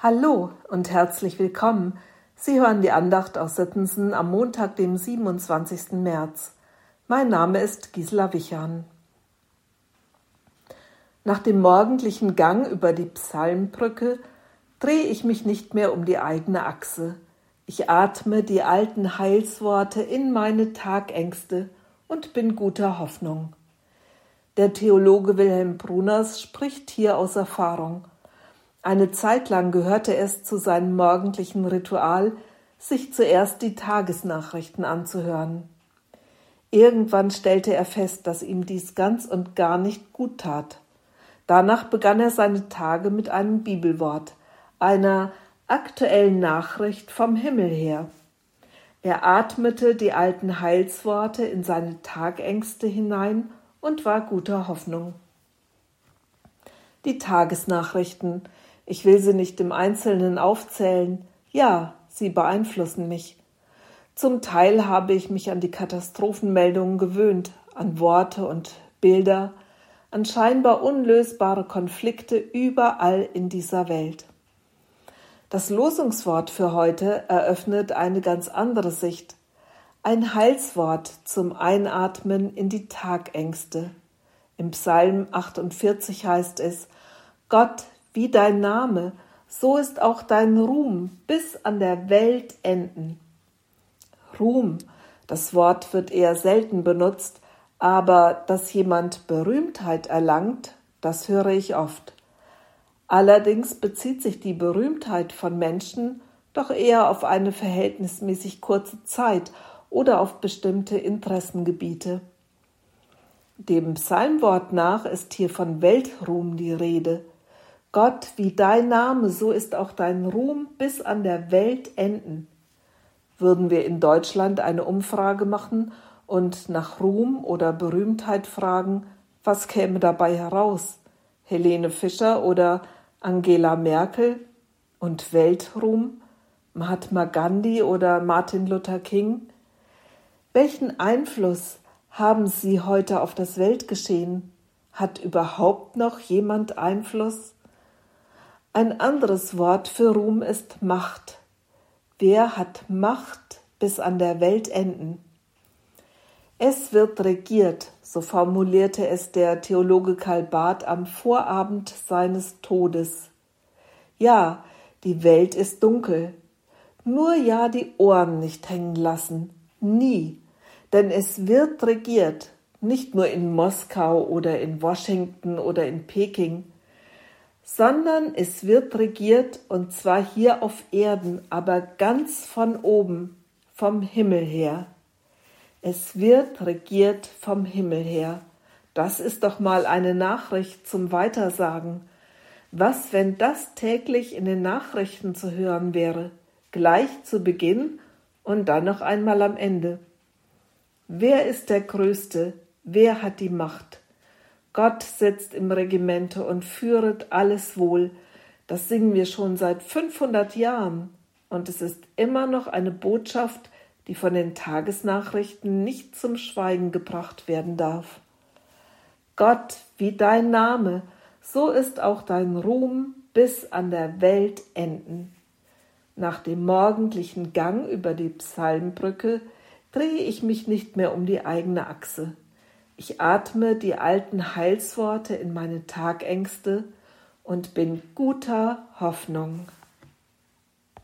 Hallo und herzlich willkommen. Sie hören die Andacht aus Sittensen am Montag, dem 27. März. Mein Name ist Gisela Wichern. Nach dem morgendlichen Gang über die Psalmbrücke drehe ich mich nicht mehr um die eigene Achse. Ich atme die alten Heilsworte in meine Tagängste und bin guter Hoffnung. Der Theologe Wilhelm Bruners spricht hier aus Erfahrung – eine Zeit lang gehörte es zu seinem morgendlichen Ritual, sich zuerst die Tagesnachrichten anzuhören. Irgendwann stellte er fest, dass ihm dies ganz und gar nicht gut tat. Danach begann er seine Tage mit einem Bibelwort, einer aktuellen Nachricht vom Himmel her. Er atmete die alten Heilsworte in seine Tagängste hinein und war guter Hoffnung. Die Tagesnachrichten, ich will sie nicht im Einzelnen aufzählen. Ja, sie beeinflussen mich. Zum Teil habe ich mich an die Katastrophenmeldungen gewöhnt, an Worte und Bilder, an scheinbar unlösbare Konflikte überall in dieser Welt. Das Losungswort für heute eröffnet eine ganz andere Sicht, ein Heilswort zum Einatmen in die Tagängste. Im Psalm 48 heißt es, Gott wie dein Name, so ist auch dein Ruhm bis an der Welt enden. Ruhm, das Wort wird eher selten benutzt, aber dass jemand Berühmtheit erlangt, das höre ich oft. Allerdings bezieht sich die Berühmtheit von Menschen doch eher auf eine verhältnismäßig kurze Zeit oder auf bestimmte Interessengebiete. Dem Psalmwort nach ist hier von Weltruhm die Rede. Gott, wie dein Name, so ist auch dein Ruhm bis an der Welt enden. Würden wir in Deutschland eine Umfrage machen und nach Ruhm oder Berühmtheit fragen, was käme dabei heraus? Helene Fischer oder Angela Merkel? Und Weltruhm? Mahatma Gandhi oder Martin Luther King? Welchen Einfluss haben sie heute auf das Weltgeschehen? Hat überhaupt noch jemand Einfluss? Ein anderes Wort für Ruhm ist Macht. Wer hat Macht bis an der Weltenden? Es wird regiert, so formulierte es der Theologe Karl Barth am Vorabend seines Todes. Ja, die Welt ist dunkel. Nur ja die Ohren nicht hängen lassen. Nie. Denn es wird regiert. Nicht nur in Moskau oder in Washington oder in Peking sondern es wird regiert und zwar hier auf Erden, aber ganz von oben, vom Himmel her. Es wird regiert vom Himmel her. Das ist doch mal eine Nachricht zum Weitersagen. Was, wenn das täglich in den Nachrichten zu hören wäre, gleich zu Beginn und dann noch einmal am Ende? Wer ist der Größte? Wer hat die Macht? Gott sitzt im Regimente und führet alles wohl. Das singen wir schon seit 500 Jahren. Und es ist immer noch eine Botschaft, die von den Tagesnachrichten nicht zum Schweigen gebracht werden darf. Gott, wie dein Name, so ist auch dein Ruhm bis an der Welt enden. Nach dem morgendlichen Gang über die Psalmbrücke drehe ich mich nicht mehr um die eigene Achse. Ich atme die alten Heilsworte in meine Tagängste und bin guter Hoffnung.